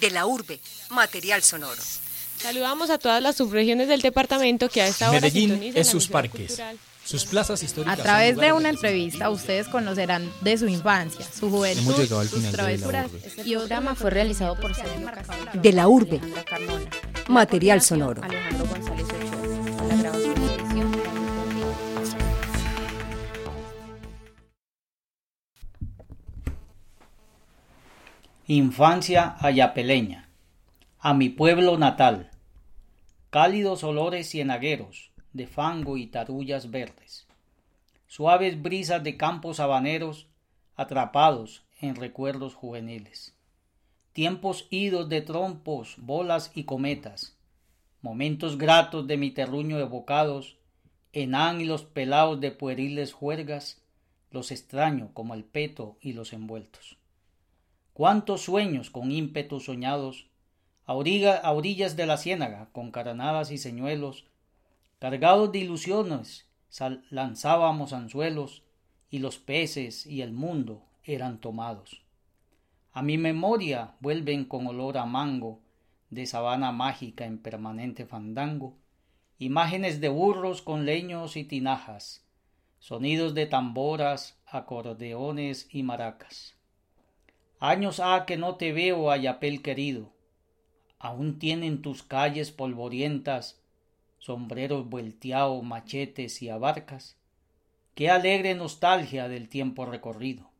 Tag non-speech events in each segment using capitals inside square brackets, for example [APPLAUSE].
De la urbe, material sonoro. Saludamos a todas las subregiones del departamento que a esta hora Medellín es sus parques. cultural. Sus plazas A históricas. son través de una entrevista ustedes conocerán de su infancia, su juventud, Hemos llegado al sus final de La travesuras. Este Y el programa fue realizado por. De la urbe, material sonoro. Alejandro González Ochoa. Infancia ayapeleña. A mi pueblo natal. Cálidos olores cienagueros, de fango y tarullas verdes. Suaves brisas de campos habaneros, atrapados en recuerdos juveniles. Tiempos idos de trompos, bolas y cometas. Momentos gratos de mi terruño evocados, en y los pelados de pueriles juergas, los extraño como el peto y los envueltos cuántos sueños con ímpetus soñados, a, a orillas de la ciénaga, con caranadas y señuelos, cargados de ilusiones, lanzábamos anzuelos, y los peces y el mundo eran tomados. A mi memoria vuelven con olor a mango, de sabana mágica en permanente fandango, imágenes de burros con leños y tinajas, sonidos de tamboras, acordeones y maracas. Años ha que no te veo, Ayapel querido. Aún tienen tus calles polvorientas, sombreros vuelteados, machetes y abarcas. Qué alegre nostalgia del tiempo recorrido.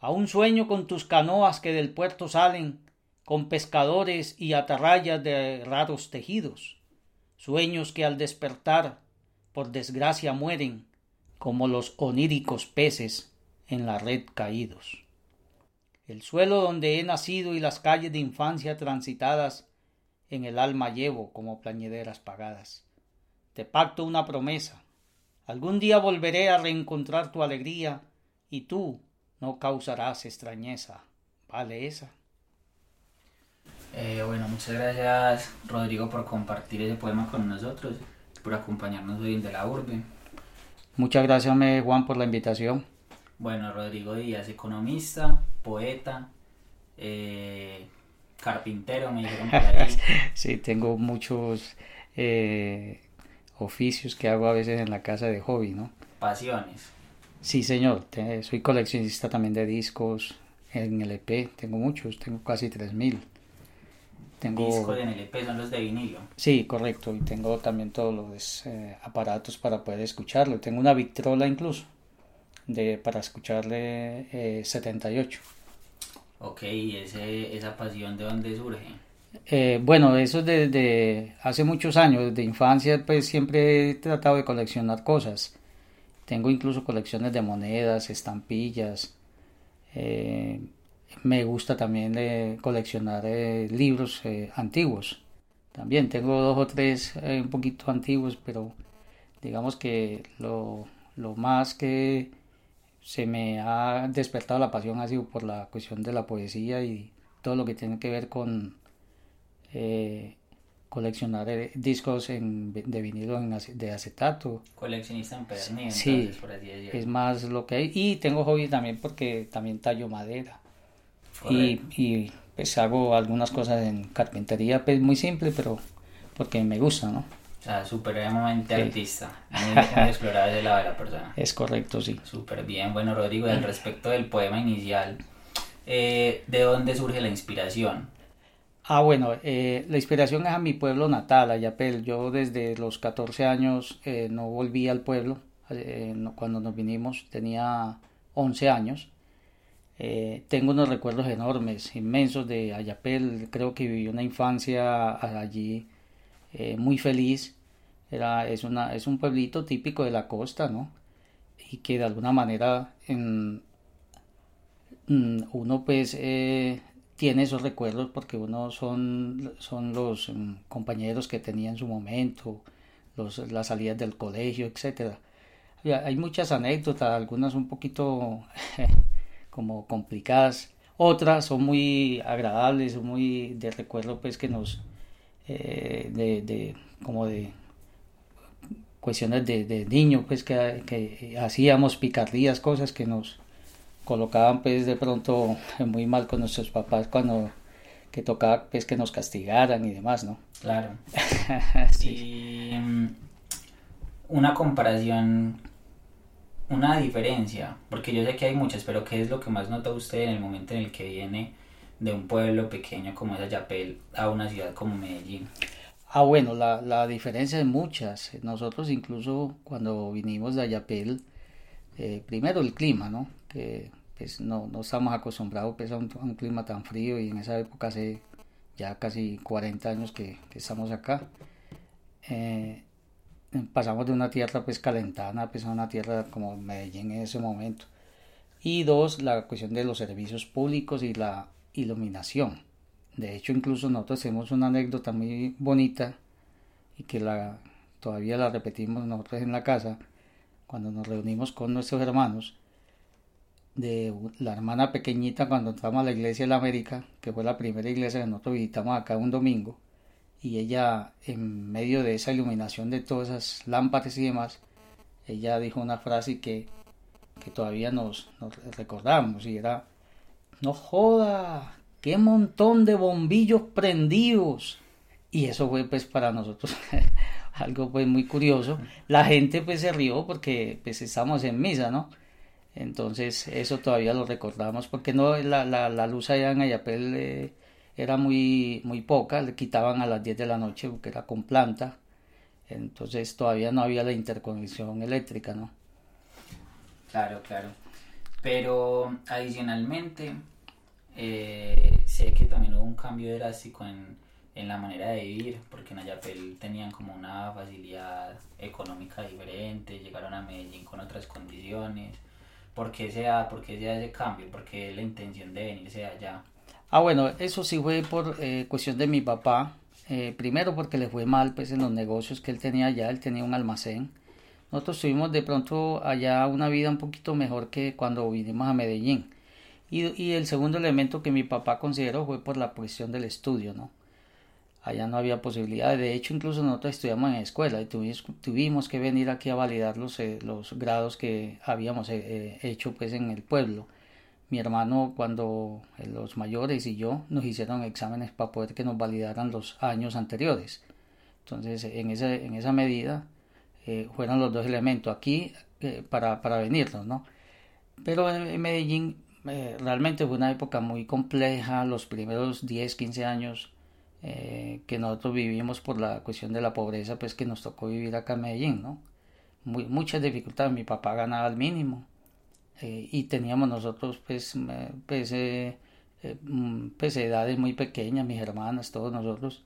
Aún sueño con tus canoas que del puerto salen, con pescadores y atarrayas de raros tejidos. Sueños que al despertar, por desgracia mueren, como los oníricos peces en la red caídos el suelo donde he nacido y las calles de infancia transitadas en el alma llevo como plañederas pagadas. Te pacto una promesa. Algún día volveré a reencontrar tu alegría y tú no causarás extrañeza. ¿Vale esa? Eh, bueno, muchas gracias Rodrigo por compartir ese poema con nosotros, por acompañarnos hoy en De la Urbe. Muchas gracias, me, Juan, por la invitación. Bueno, Rodrigo Díaz, economista, poeta, eh, carpintero, me dijeron por ahí. [LAUGHS] Sí, tengo muchos eh, oficios que hago a veces en la casa de hobby, ¿no? Pasiones. Sí, señor. te- soy coleccionista también de discos en LP. Tengo muchos, tengo casi 3000. Tengo... Discos en LP son los de vinilo. Sí, correcto. Y tengo también todos los eh, aparatos para poder escucharlo. Tengo una Victrola incluso de, para escucharle eh, 78. Ok, ¿y ese, esa pasión de dónde surge? Eh, bueno, eso desde hace muchos años, desde infancia, pues siempre he tratado de coleccionar cosas. Tengo incluso colecciones de monedas, estampillas. eh, me gusta también eh, coleccionar libros antiguos. También tengo dos o tres un poquito antiguos, pero digamos que lo, lo más que se me ha despertado la pasión ha sido por la cuestión de la poesía y todo lo que tiene que ver con eh, coleccionar eh, discos en, de vinilo en de acetato. Coleccionista empedernido, Sí, entonces, por es más lo que hay. Y tengo hobby también porque también tallo madera. Y, y pues hago algunas cosas en carpintería, pues muy simple, pero porque me gusta, ¿no? O sea, supremamente Sí. artista. Muy, muy [LAUGHS] explorado ese lado de la persona. Es correcto, sí. Súper bien. Bueno, Rodrigo, al respecto del poema inicial, eh, ¿de dónde surge la inspiración? Ah, bueno, eh, la inspiración es a mi pueblo natal, Ayapel. Yo desde los 14 años eh, no volví al pueblo. eh, no- cuando nos vinimos tenía 11 años. Eh, tengo unos recuerdos enormes, inmensos de Ayapel. Creo que viví una infancia allí eh, muy feliz. Era, es, una, es un pueblito típico de la costa, ¿no? Y que de alguna manera mm, uno pues eh, tiene esos recuerdos porque uno son, son los mm, compañeros que tenía en su momento, los, las salidas del colegio. Y Hay muchas anécdotas, algunas un poquito [LAUGHS] como complicadas, otras son muy agradables, muy de recuerdo pues que nos eh, de, de como de cuestiones de, de niño pues que, que hacíamos picardías, cosas que nos colocaban pues de pronto [LAUGHS] muy mal con nuestros papás cuando que tocaba pues que nos castigaran y demás, ¿no? Claro. [LAUGHS] Sí. Y mm, una comparación, una diferencia, porque yo sé que hay muchas, pero ¿qué es lo que más nota usted en el momento en el que viene de un pueblo pequeño como es Ayapel a una ciudad como Medellín? Ah, bueno, la, la diferencia es muchas. Nosotros incluso cuando vinimos de Ayapel, eh, primero el clima, ¿no? Que pues no, no estamos acostumbrados pues, a, un, clima tan frío y en esa época hace ya casi 40 años que, que estamos acá. Eh, pasamos de una tierra pues calentana pues a una tierra como Medellín en ese momento. Y dos, la cuestión de los servicios públicos y la iluminación. De hecho, incluso nosotros tenemos una anécdota muy bonita y que la, todavía la repetimos nosotros en la casa cuando nos reunimos con nuestros hermanos de la hermana pequeñita cuando entramos a la iglesia de la América, que fue la primera iglesia que nosotros visitamos acá un domingo, y ella en medio de esa iluminación de todas esas lámparas y demás, ella dijo una frase que, que todavía nos recordamos y era, no joda, qué montón de bombillos prendidos. Y eso fue pues para nosotros [LAUGHS] algo pues muy curioso. La gente pues se rió porque pues estamos en misa, ¿no? Entonces eso todavía lo recordamos porque no la, la, luz allá en Ayapel eh, era muy, muy poca, le quitaban a las 10 de la noche porque era con planta. Entonces todavía no había la interconexión eléctrica, ¿no? Claro, claro. Pero adicionalmente, eh, sé que también hubo un cambio drástico en, en la manera de vivir, porque en Ayapel tenían como una facilidad económica diferente, llegaron a Medellín con otras condiciones. ¿Por qué se da, por ese cambio? ¿Por qué la intención de venirse allá? Ah, bueno, eso sí fue por eh, cuestión de mi papá. Eh, primero porque le fue mal pues en los negocios que él tenía allá, él tenía un almacén. Nosotros tuvimos de pronto allá una vida un poquito mejor que cuando vinimos a Medellín. Y, el segundo elemento que mi papá consideró fue por la cuestión del estudio, ¿no? Allá no había posibilidad. De hecho, incluso nosotros estudiamos en escuela y tuvimos, tuvimos que venir aquí a validar los, eh, los grados que habíamos eh, hecho pues en el pueblo. Mi hermano, cuando eh, los mayores y yo nos hicieron exámenes para poder que nos validaran los años anteriores. Entonces, en esa, en esa medida, eh, fueron los dos elementos aquí eh, para, para venirnos, ¿no? Pero en Medellín eh, realmente fue una época muy compleja, los primeros 10, 15 años eh, que nosotros vivimos por la cuestión de la pobreza, pues que nos tocó vivir acá en Medellín, ¿no? Muchas dificultades, mi papá ganaba al mínimo eh, y teníamos nosotros pues, pues, mm, pues edades muy pequeñas, mis hermanas, todos nosotros,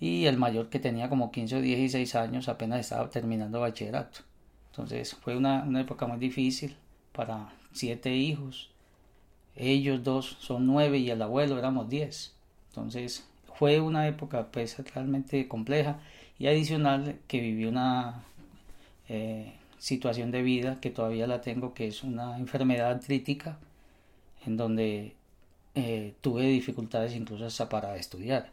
y el mayor que tenía como 15 o 16 años apenas estaba terminando bachillerato. Entonces fue una, una época muy difícil para siete hijos. Ellos dos son nueve y el abuelo éramos diez. Entonces fue una época pues realmente compleja y adicional que viví una eh, situación de vida que todavía la tengo que es una enfermedad artrítica en donde eh, tuve dificultades incluso hasta para estudiar.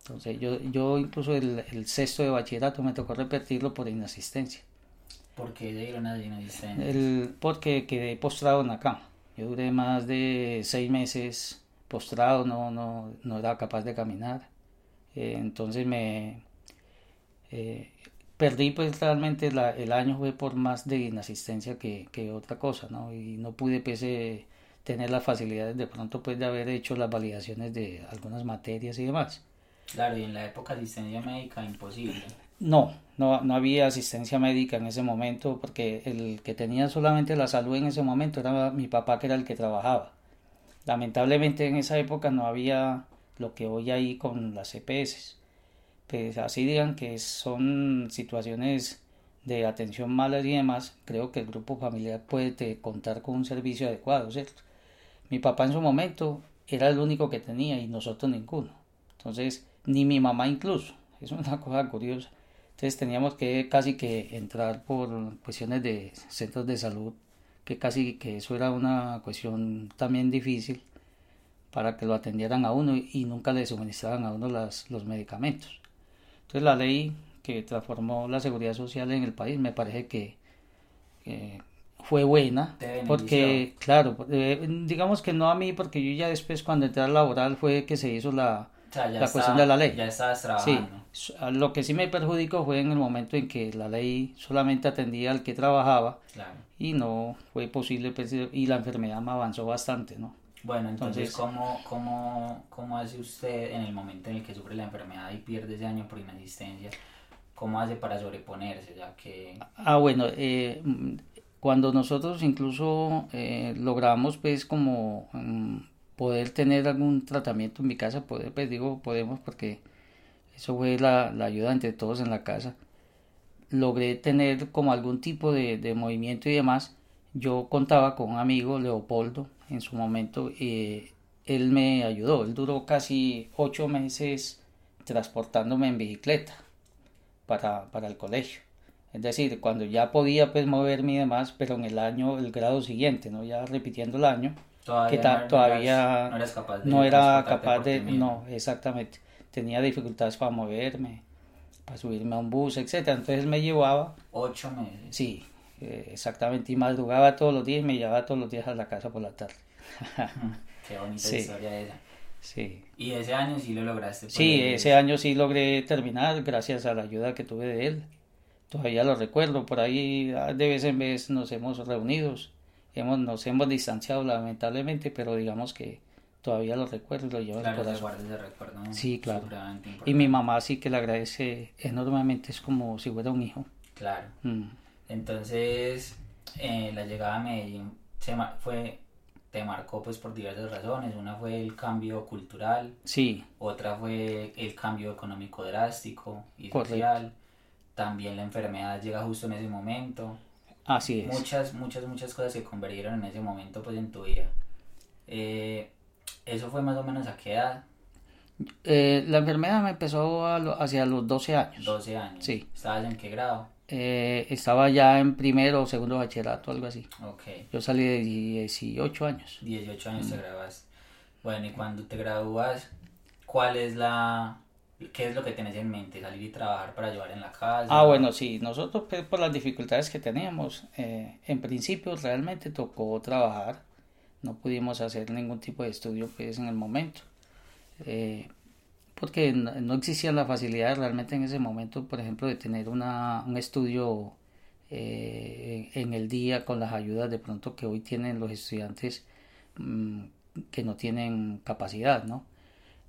Entonces yo, yo incluso el, el sexto de bachillerato me tocó repetirlo por inasistencia. ¿Por qué dieron a inasistencia? Porque quedé postrado en la cama. Yo duré más de seis meses postrado, no, no, no era capaz de caminar. Eh, entonces me eh, perdí pues realmente la, el año fue por más de inasistencia que, que otra cosa, ¿no? Y no pude pues eh, tener las facilidades de pronto pues de haber hecho las validaciones de algunas materias y demás. Claro, y en la época de asistencia médica imposible. No, no, no había asistencia médica en ese momento porque el que tenía solamente la salud en ese momento era mi papá que era el que trabajaba. Lamentablemente en esa época no había lo que hoy hay con las EPS. Pues así digan que son situaciones de atención malas y demás, creo que el grupo familiar puede contar con un servicio adecuado, ¿cierto? Mi papá en su momento era el único que tenía y nosotros ninguno. Entonces, ni mi mamá incluso. Es una cosa curiosa. Entonces teníamos que casi que entrar por cuestiones de centros de salud, que casi que eso era una cuestión también difícil para que lo atendieran a uno y nunca le suministraban a uno las, los medicamentos. Entonces la ley que transformó la seguridad social en el país me parece que eh, fue buena, porque, claro, eh, digamos que no a mí, porque yo ya después cuando entré al laboral fue que se hizo la, O sea, ya la está- cuestión de la ley. Ya estabas Sí, trabajando. s- a lo que sí me perjudicó fue en el momento en que la ley solamente atendía al que trabajaba Claro. y no fue posible, pues, y la enfermedad me avanzó bastante, ¿no? Bueno, entonces, Entonces- ¿cómo, cómo, ¿cómo hace usted en el momento en el que sufre la enfermedad y pierde ese año por inasistencia? ¿Cómo hace para sobreponerse? Ya que... Ah, bueno, eh, mm, cuando nosotros incluso eh, logramos pues como mm, poder tener algún tratamiento en mi casa, poder, pues digo podemos porque eso fue la, la ayuda entre todos en la casa, logré tener como algún tipo de, de movimiento y demás. Yo contaba con un amigo, Leopoldo, en su momento, eh, él me ayudó, él duró casi ocho meses transportándome en bicicleta para, para el colegio. Es decir, cuando ya podía pues moverme y demás, pero en el año, el grado siguiente, ¿no? Ya repitiendo el año, Todavía que ta- no, todavía no eras capaz de no era capaz de, no, exactamente, tenía dificultades para moverme, para subirme a un bus, etcétera. Entonces me llevaba, Ocho meses. sí, eh, exactamente, y madrugaba todos los días y me llevaba todos los días a la casa por la tarde. [LAUGHS] Qué bonita Sí. historia esa. Sí. Y ese año sí lo lograste. Sí, ese año sí logré terminar gracias a la ayuda que tuve de él. Todavía lo recuerdo, por ahí ah, de vez en vez nos hemos reunido, hemos, nos hemos distanciado lamentablemente, pero digamos que todavía lo recuerdo y lo llevo en el Claro, corazón. ese recuerdo. Sí, claro. Y mi mamá sí que le agradece enormemente, es como si fuera un hijo. Claro. Mm. Entonces, eh, la llegada a Medellín se fue, te marcó pues por diversas razones. Una fue el cambio cultural, Sí, otra fue el cambio económico drástico y Correcto. social. También la enfermedad llega justo en ese momento. Así es. Muchas, muchas, muchas cosas se convergieron en ese momento pues en tu vida. Eh, eso fue más o menos a qué edad? Eh, la enfermedad me empezó a lo- hacia los 12 años. 12 años. Sí. ¿Estabas en qué grado? Eh, estaba ya en primero o segundo bachillerato, algo así. Ok. Yo salí de 18 años. 18 años Mm. te graduaste. Bueno, y cuando te gradúas, ¿cuál es la... ¿Qué es lo que tenés en mente? ¿Salir y trabajar para llevar en la casa? Ah, bueno, sí, nosotros pues, por las dificultades que teníamos, eh, en principio realmente tocó trabajar, no pudimos hacer ningún tipo de estudio pues en el momento, eh, porque no, existían las facilidades realmente en ese momento, por ejemplo, de tener una, un estudio eh, en el día con las ayudas de pronto que hoy tienen los estudiantes mm, que no tienen capacidad, ¿no?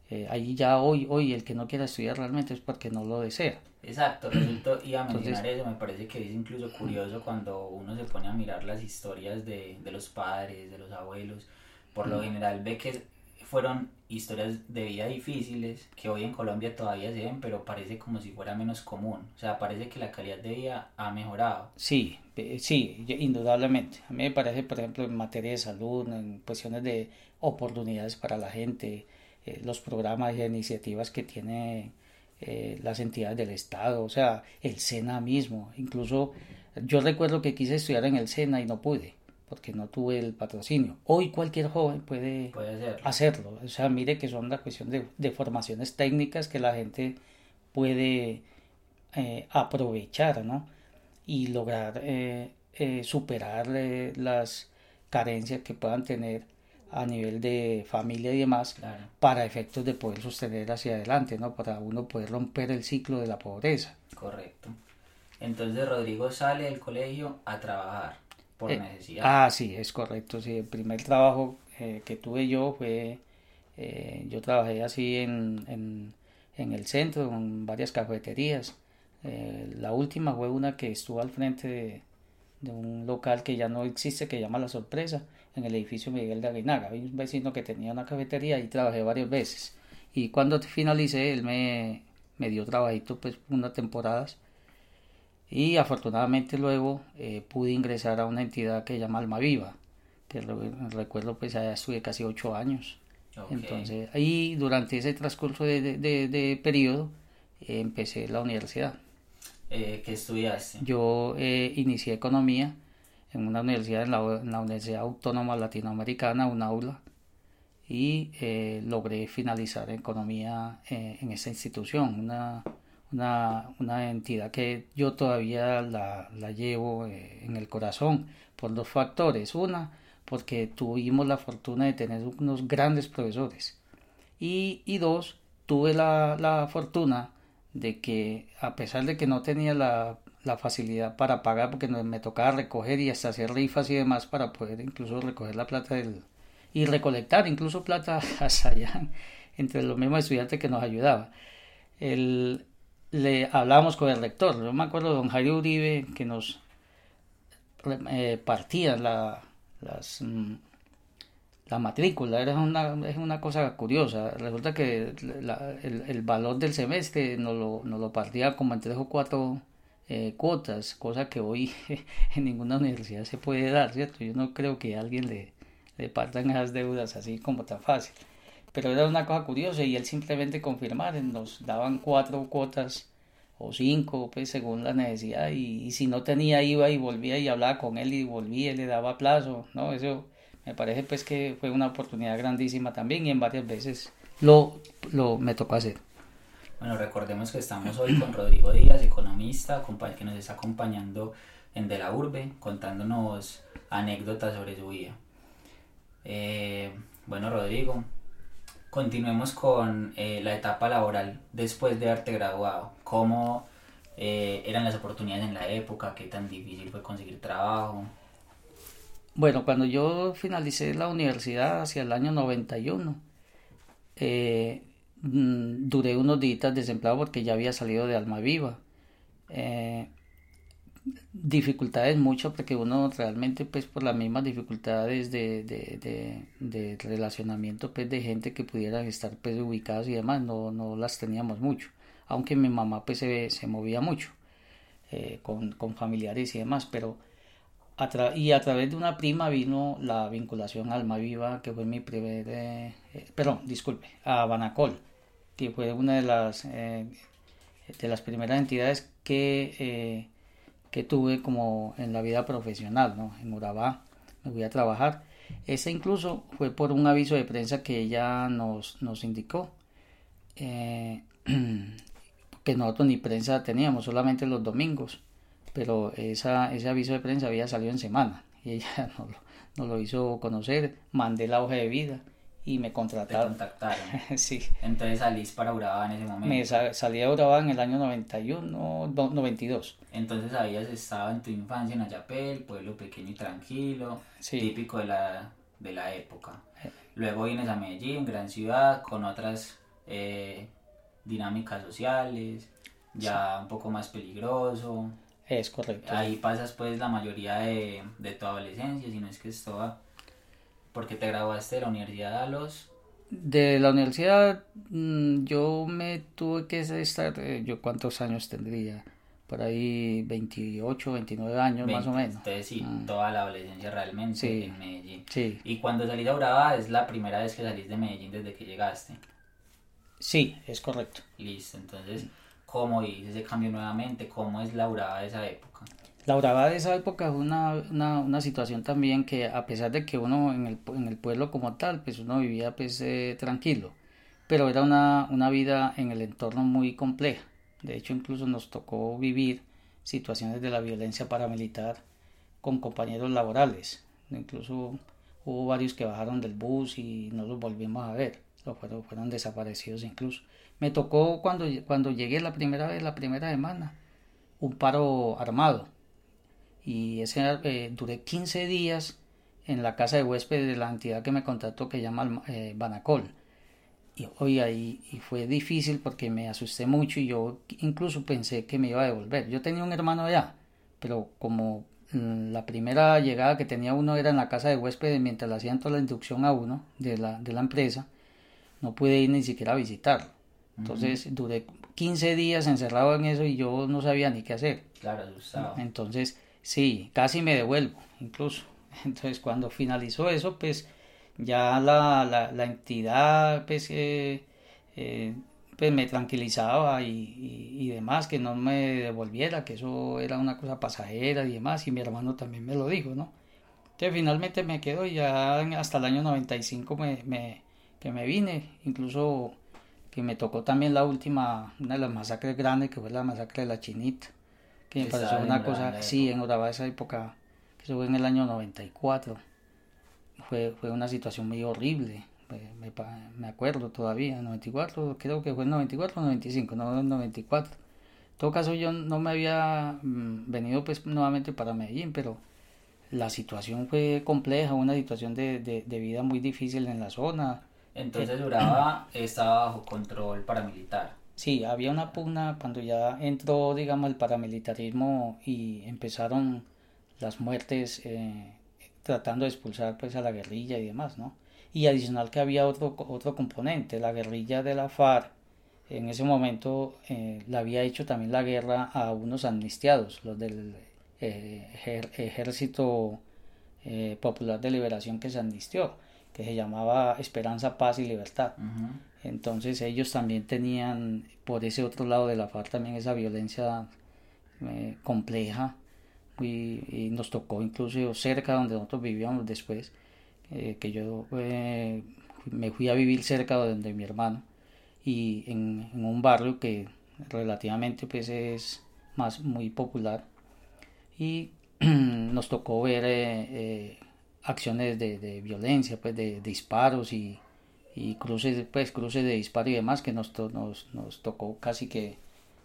Eh, ahí ya hoy, hoy el que no quiera estudiar realmente es porque no lo desea. Exacto, resultó, iba a Entonces- mencionar eso, me parece que es incluso curioso cuando uno se pone a mirar las historias de, de los padres, de los abuelos, por lo general ve que fueron historias de vida difíciles que hoy en Colombia todavía se ven, pero parece como si fuera menos común, o sea, parece que la calidad de vida ha mejorado. Sí, eh, sí, indudablemente. A mí me parece, por ejemplo, en materia de salud, en cuestiones de oportunidades para la gente, eh, los programas y iniciativas que tiene eh, las entidades del Estado, o sea, el SENA mismo. Incluso yo recuerdo que quise estudiar en el SENA y no pude, porque no tuve el patrocinio. Hoy cualquier joven puede hacerlo. O sea, mire que son la cuestión de, de formaciones técnicas que la gente puede eh, aprovechar, ¿no? Y lograr eh, eh, superar las carencias que puedan tener a nivel de familia y demás Claro. para efectos de poder sostener hacia adelante, ¿no? Para uno poder romper el ciclo de la pobreza. Correcto. Entonces Rodrigo sale del colegio a trabajar por Eh, necesidad. Ah, sí, es correcto. Sí, el primer trabajo eh, que tuve yo fue, eh, yo trabajé así en, en, en el centro, en varias cafeterías. La última fue una que estuvo al frente de, de un local que ya no existe, que se llama La Sorpresa, en el edificio Miguel de Aguinaga. Había un vecino que tenía una cafetería y trabajé varias veces. Y cuando finalicé, él me, me dio trabajito pues unas temporadas. Y afortunadamente luego eh, pude ingresar a una entidad que se llama Alma Viva, que re- recuerdo pues allá estuve casi ocho años. Ok. Entonces ahí durante ese transcurso de, de, de- de periodo eh, empecé la universidad. Eh, ¿Qué estudiaste? Yo eh, inicié economía en una universidad, en la, en Universidad Autónoma Latinoamericana, un aula, y eh, logré finalizar economía eh, en esta institución, una, una, una entidad que yo todavía la, la llevo eh, en el corazón, por dos factores. Una, porque tuvimos la fortuna de tener unos grandes profesores. Y, y dos, tuve la, la fortuna de que a pesar de que no tenía la, la facilidad para pagar porque me tocaba recoger y hasta hacer rifas y demás para poder incluso recoger la plata del, y recolectar incluso plata [LAUGHS] hasta allá entre los mismos estudiantes que nos ayudaba. El, le hablábamos con el rector, yo me acuerdo de don Jairo Uribe que nos eh, partía la, las, mm, la matrícula, era una, es una cosa curiosa. Resulta que el, el, valor del semestre nos lo, nos lo partía como en tres o cuatro eh, cuotas, cosa que hoy [LAUGHS] en ninguna universidad se puede dar, ¿cierto? Yo no creo que a alguien le, le partan esas deudas así como tan fácil. Pero era una cosa curiosa y él simplemente confirmar, nos daban cuatro cuotas o cinco, pues según la necesidad, y, si no tenía iba y volvía y hablaba con él y volvía y le daba plazo, ¿no? Eso me parece pues que fue una oportunidad grandísima también y en varias veces lo, lo me tocó hacer. Bueno, recordemos que estamos hoy con Rodrigo Díaz, economista, que nos está acompañando en De la Urbe, contándonos anécdotas sobre su vida. Eh, bueno, Rodrigo, continuemos con eh, la etapa laboral después de haberte graduado. ¿Cómo eh, eran las oportunidades en la época? ¿Qué tan difícil fue conseguir trabajo? Bueno, cuando yo finalicé la universidad hacia el año 91, eh, mm, duré unos días desempleado porque ya había salido de Alma Viva. Eh, dificultades mucho porque uno realmente pues por las mismas dificultades de, de, de, relacionamiento pues de gente que pudieran estar pues ubicados y demás no, no las teníamos mucho aunque mi mamá pues se, se movía mucho eh, con, con familiares y demás pero y a través de una prima vino la vinculación a Alma Viva, que fue mi primer, eh, perdón, disculpe, a Banacol, fue una de las, eh, de las primeras entidades que, que tuve como en la vida profesional, ¿no? En Urabá me voy a trabajar. Ese incluso fue por un aviso de prensa que ella nos, nos indicó. [CLEARS THROAT] que nosotros ni prensa teníamos, solamente los domingos pero esa, ese aviso de prensa había salido en semana y ella [LAUGHS] lo, nos lo hizo conocer, mandé la hoja de vida y me contrataron. Te contactaron. [LAUGHS] sí. Entonces salís para Urabá en ese momento. Me salí a Urabá en el año 91, 92. Entonces habías estado en tu infancia en Ayapel, pueblo pequeño y tranquilo, típico de la, de la época. Eh. Luego vienes a Medellín, gran ciudad, con otras eh, dinámicas sociales, ya un poco más peligroso. Es correcto. Ahí pasas pues la mayoría de, de tu adolescencia, si no es que es toda. Porque te graduaste de la universidad a los... De la universidad mm, yo me tuve que estar, eh, yo cuántos años tendría, por ahí 28, 29 años más o menos. Entonces sí, mm. toda la adolescencia realmente en Medellín. Sí. Y cuando salís a Urabá es la primera vez que salís de Medellín desde que llegaste. Sí, es correcto. Listo, entonces cómo hice ese cambio nuevamente, cómo es la Urabá de esa época. La Urabá de esa época es una, una, situación también que a pesar de que uno en el, en el pueblo como tal, pues uno vivía pues eh, tranquilo, pero era una, una vida en el entorno muy compleja. De hecho, incluso nos tocó vivir situaciones de la violencia paramilitar con compañeros laborales. Incluso hubo varios que bajaron del bus y no los volvimos a ver, fueron, fueron desaparecidos incluso. Me tocó cuando, cuando llegué la primera vez, la primera semana, un paro armado. Y ese eh, duré 15 días en la casa de huéspedes de la entidad que me contrató que llama eh, Banacol. Y hoy ahí y fue difícil porque me asusté mucho y yo incluso pensé que me iba a devolver. Yo tenía un hermano allá, pero como mm, la primera llegada que tenía uno era en la casa de huéspedes mientras le hacían toda la inducción a uno de la, de la empresa, no pude ir ni siquiera a visitarlo. Entonces duré 15 días encerrado en eso y yo no sabía ni qué hacer. Claro, asustado. Entonces, sí, casi me devuelvo, incluso. [LAUGHS] Entonces, cuando finalizó eso, pues ya la, la, entidad, pues, eh, eh, pues me tranquilizaba y, y, demás, que no me devolviera, que eso era una cosa pasajera y demás, y mi hermano también me lo dijo, ¿no? Entonces, finalmente me quedo y ya hasta el año 95 me, me, que me vine, incluso que me tocó también la última, una de las masacres grandes, que fue la masacre de la Chinita, que me pareció una cosa, sí, en Urabá esa época, Eso fue en el año 94. Fue, fue una situación muy horrible. Me, me acuerdo todavía, 94, creo que fue en 94 o 95, no en 94. En todo caso yo no me había mm, venido pues nuevamente para Medellín, pero la situación fue compleja, una situación de, de, de vida muy difícil en la zona. Entonces Urabá estaba bajo control paramilitar. Sí, había una pugna cuando ya entró, digamos, el paramilitarismo y empezaron las muertes eh, tratando de expulsar pues a la guerrilla y demás, ¿no? Y adicional que había otro, otro componente, la guerrilla de la FARC, en ese momento eh, le había hecho también la guerra a unos amnistiados, los del eh, Ejército eh, Popular de Liberación que se amnistió, que se llamaba Esperanza, Paz y Libertad. Entonces ellos también tenían por ese otro lado de la FARC también esa violencia eh, compleja. Y, nos tocó incluso cerca donde nosotros vivíamos después, eh, que yo eh, me fui a vivir cerca de donde mi hermano. Y en, un barrio que relativamente pues es más muy popular. Y [CLEARS THROAT] nos tocó ver acciones de, violencia pues de disparos y, y cruces pues cruces de disparo y demás que nos, nos, nos tocó casi que,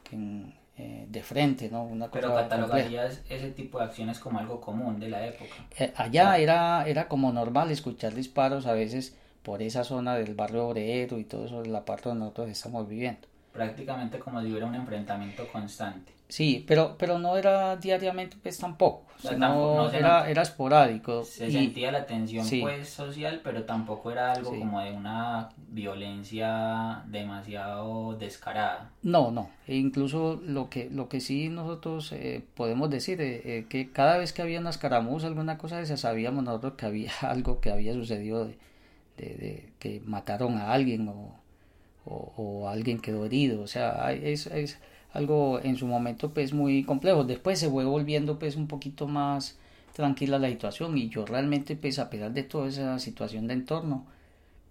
que en, eh, de frente no una pero catalogarías ese tipo de acciones como algo común de la época. Eh, allá era era como normal escuchar disparos a veces por esa zona del barrio obrero y todo eso la parte donde nosotros estamos viviendo. Prácticamente como si hubiera un enfrentamiento constante Sí, pero, pero no era diariamente pues tampoco, sino no era, era esporádico. se y- sentía la tensión sí. pues social pero tampoco era algo Sí. como de una violencia demasiado descarada No, no, e incluso lo que, lo que sí nosotros eh, podemos decir, eh, eh, que cada vez que había una escaramuza, alguna cosa de esa, sabíamos nosotros que había [LAUGHS] algo que había sucedido de, de- de que mataron a alguien o, o, o alguien quedó herido, o sea, es, es algo en su momento pues muy complejo, después se fue volviendo pues un poquito más tranquila la situación y yo realmente pues a pesar de toda esa situación de entorno,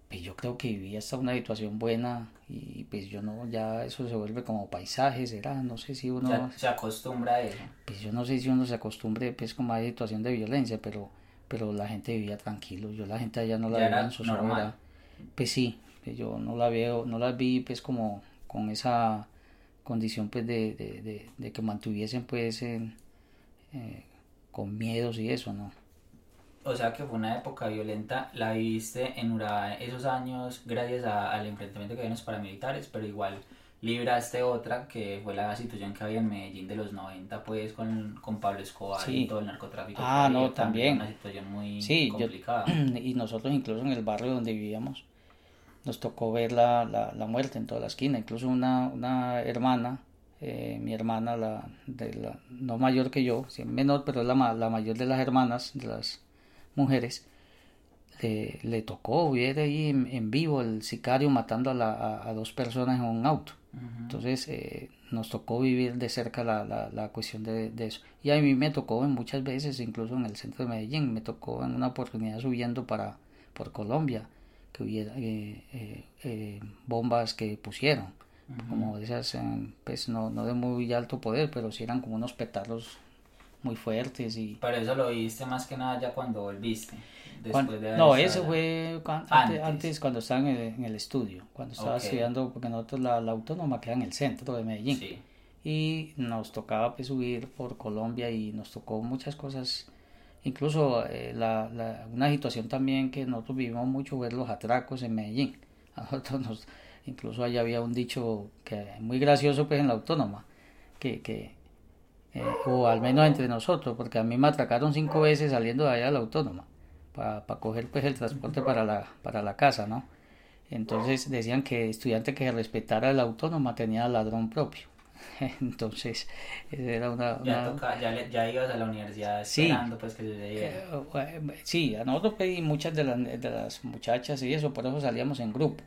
pues yo creo que vivía hasta una situación buena y pues yo no, ya eso se vuelve como paisaje, será, no sé si uno, Ya se acostumbra a eso pues yo no sé si uno se acostumbre pues como a esa situación de violencia, pero, pero la gente vivía tranquilo, yo la gente allá no la veía en normal. pues sí, pues yo no la veo, no las vi pues como con esa condición pues de, de, de, de que mantuviesen pues eh, con miedos y eso, ¿no? O sea que fue una época violenta, la viviste en Urabá esos años gracias a- al enfrentamiento que había en los paramilitares, pero igual libraste otra que fue la situación que había en Medellín de los 90 pues con, con Pablo Escobar Sí. y todo el narcotráfico. Ah, no, también. Una situación muy Sí, yo- complicada. [CLEARS THROAT] y nosotros incluso en el barrio donde vivíamos nos tocó ver la, la, la muerte en toda la esquina, incluso una, una hermana, eh, mi hermana, la, de la, no mayor que yo, sí, menor, pero es la, la mayor de las hermanas, de las mujeres, le, le tocó ver ahí en, en vivo el sicario matando a, la, a, a dos personas en un auto. Entonces eh, nos tocó vivir de cerca la, la, la cuestión de, de eso. Y a mí me tocó en muchas veces, incluso en el centro de Medellín, me tocó en una oportunidad subiendo para por Colombia, que hubiera eh, eh, bombas que pusieron, como esas, eh, pues no, no de muy alto poder, pero sí eran como unos petardos muy fuertes y... Pero eso lo viste más que nada ya cuando volviste. Después de no, eso fue antes, Antes. cuando estaba en el, en el estudio, cuando estaba estudiando, porque nosotros la, la autónoma queda en el centro de Medellín. Sí. y nos tocaba pues subir por Colombia y nos tocó muchas cosas incluso eh, la, la- una situación también que nosotros vivimos mucho ver los atracos en Medellín. [LAUGHS] Nosotros nos, incluso allá había un dicho que muy gracioso pues en la autónoma que, que eh, o al menos entre nosotros porque a mí me atracaron cinco veces saliendo de allá de la autónoma para coger pues el transporte para la para la casa no entonces decían que estudiante que respetara la autónoma tenía ladrón propio [LAUGHS] entonces era una, Ya, una- toca, ya, le- ya ibas a la universidad Sí. esperando pues que eh, sí, a nosotros pues, y muchas de las, de las muchachas y eso, por eso salíamos en grupo.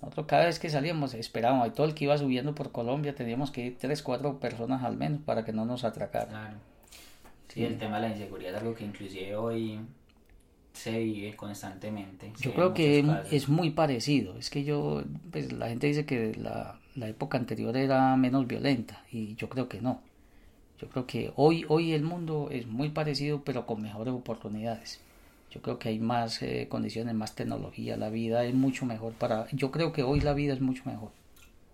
Nosotros cada vez que salíamos esperábamos, y todo el que iba subiendo por Colombia teníamos que ir tres, cuatro personas al menos para que no nos atracaran. Claro. Sí, el tema de la inseguridad es algo que inclusive hoy se vive constantemente. Yo creo que casos. es muy parecido. Es que yo, pues la gente dice que la, la época anterior era menos violenta y yo creo que no. Yo creo que hoy, hoy el mundo es muy parecido, pero con mejores oportunidades. Yo creo que hay más eh, condiciones, más tecnología, la vida es mucho mejor para... Yo creo que hoy la vida es mucho mejor.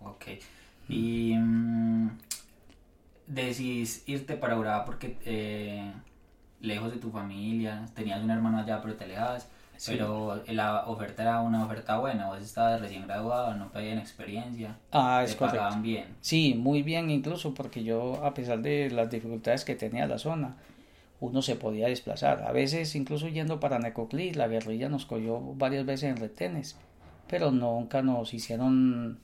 Ok. Y mm, decís irte para Urabá porque eh, lejos de tu familia, tenías un hermano allá pero te alejabas, Sí. pero la oferta era una oferta buena, vos estabas recién graduado, no pedían experiencia, Ah, te es correcto. pagaban bien. Sí, muy bien incluso porque yo, a pesar de las dificultades que tenía la zona, uno se podía desplazar. A veces incluso yendo para Necoclí, la guerrilla nos cogió varias veces en retenes, pero nunca nos hicieron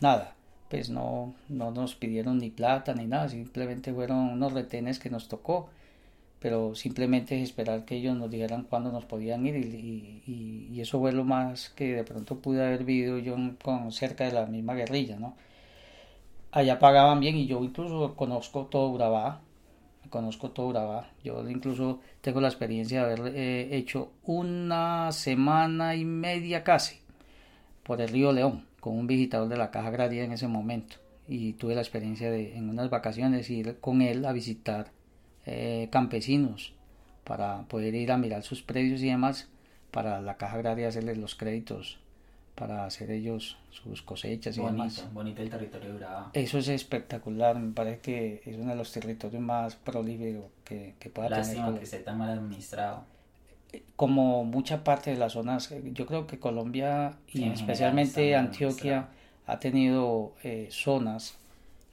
nada. Pues no, no nos pidieron ni plata ni nada, simplemente fueron unos retenes que nos tocó, pero simplemente es esperar que ellos nos dijeran cuándo nos podían ir y eso fue lo más que de pronto pude haber vivido yo con cerca de la misma guerrilla, ¿no? allá pagaban bien y yo incluso conozco todo Urabá, conozco todo Urabá. Yo incluso tengo la experiencia de haber eh, hecho una semana y media casi por el río León con un visitador de la Caja Agraria en ese momento y tuve la experiencia de en unas vacaciones ir con él a visitar eh, campesinos para poder ir a mirar sus predios y demás para la Caja Agraria hacerles los créditos para hacer ellos sus cosechas y demás. Bonito, bonito el territorio de Urabá. Eso es espectacular, me parece que es uno de los territorios más prolíferos que, que pueda tener Lástima que esté tan mal administrado. Como mucha parte de las zonas, eh, yo creo que Colombia y Sí, especialmente Antioquia ha tenido eh, zonas,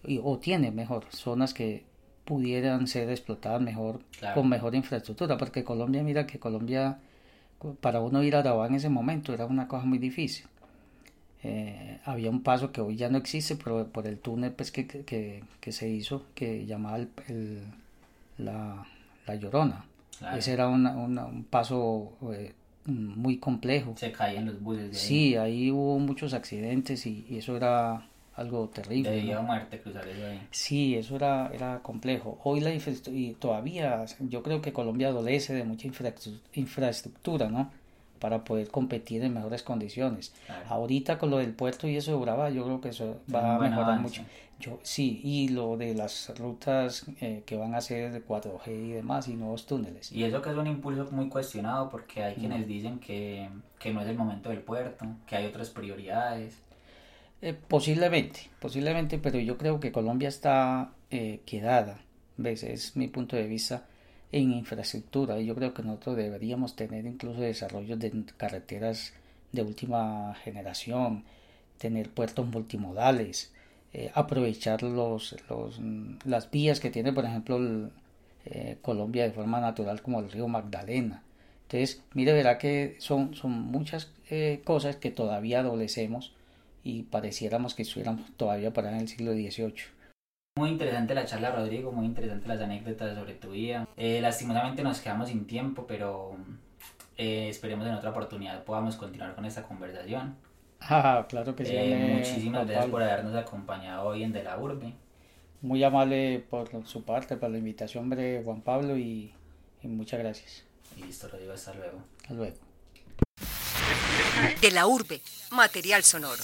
y- o tiene mejor, zonas que pudieran ser explotadas mejor, Claro. con mejor infraestructura, porque Colombia, mira que Colombia, para uno ir a Arabá en ese momento era una cosa muy difícil. Eh, había un paso que hoy ya no existe, pero por el túnel pues, que, que, que se hizo, que llamaba el, el- la, la Llorona. Claro. Ese era una- una- un paso eh, muy complejo. Se caían los buses de ahí. Sí, ahí hubo muchos accidentes y, y eso era algo terrible. ¿no? muerte cruzar eso ahí. Sí, eso era, era complejo. Hoy la y todavía yo creo que Colombia adolece de mucha infraestru- infraestructura, ¿no? Para poder competir en mejores condiciones. Claro. Ahorita con lo del puerto y eso de Urabá, yo creo que eso va a mejorar avance. mucho. Yo, sí, y lo de las rutas eh, que van a ser de 4G y demás y nuevos túneles. Y eso que es un impulso muy cuestionado porque hay quienes dicen que, que no es el momento del puerto, que hay otras prioridades. Eh, posiblemente, posiblemente, pero yo creo que Colombia está eh, quedada, ¿ves? Es mi punto de vista en infraestructura yo creo que nosotros deberíamos tener incluso desarrollos de carreteras de última generación, tener puertos multimodales, eh, aprovechar los, los, mm, las vías que tiene, por ejemplo, eh, Colombia de forma natural como el río Magdalena. Entonces, mire, verá que son, son muchas eh, cosas que todavía adolecemos y pareciéramos que estuviéramos todavía para en el siglo XVIII. Muy interesante la charla, Rodrigo, muy interesante las anécdotas sobre tu vida. Eh, lastimosamente nos quedamos sin tiempo, pero eh, esperemos en otra oportunidad podamos continuar con esta conversación. [LAUGHS] Ah, claro que sí. Eh, muchísimas gracias por habernos acompañado hoy en De la Urbe. Muy amable por su parte, por la invitación, hombre, Juan Pablo, y, y muchas gracias. Y listo, Rodrigo, hasta luego. Hasta luego. De la urbe, material sonoro.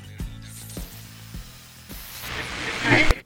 All right.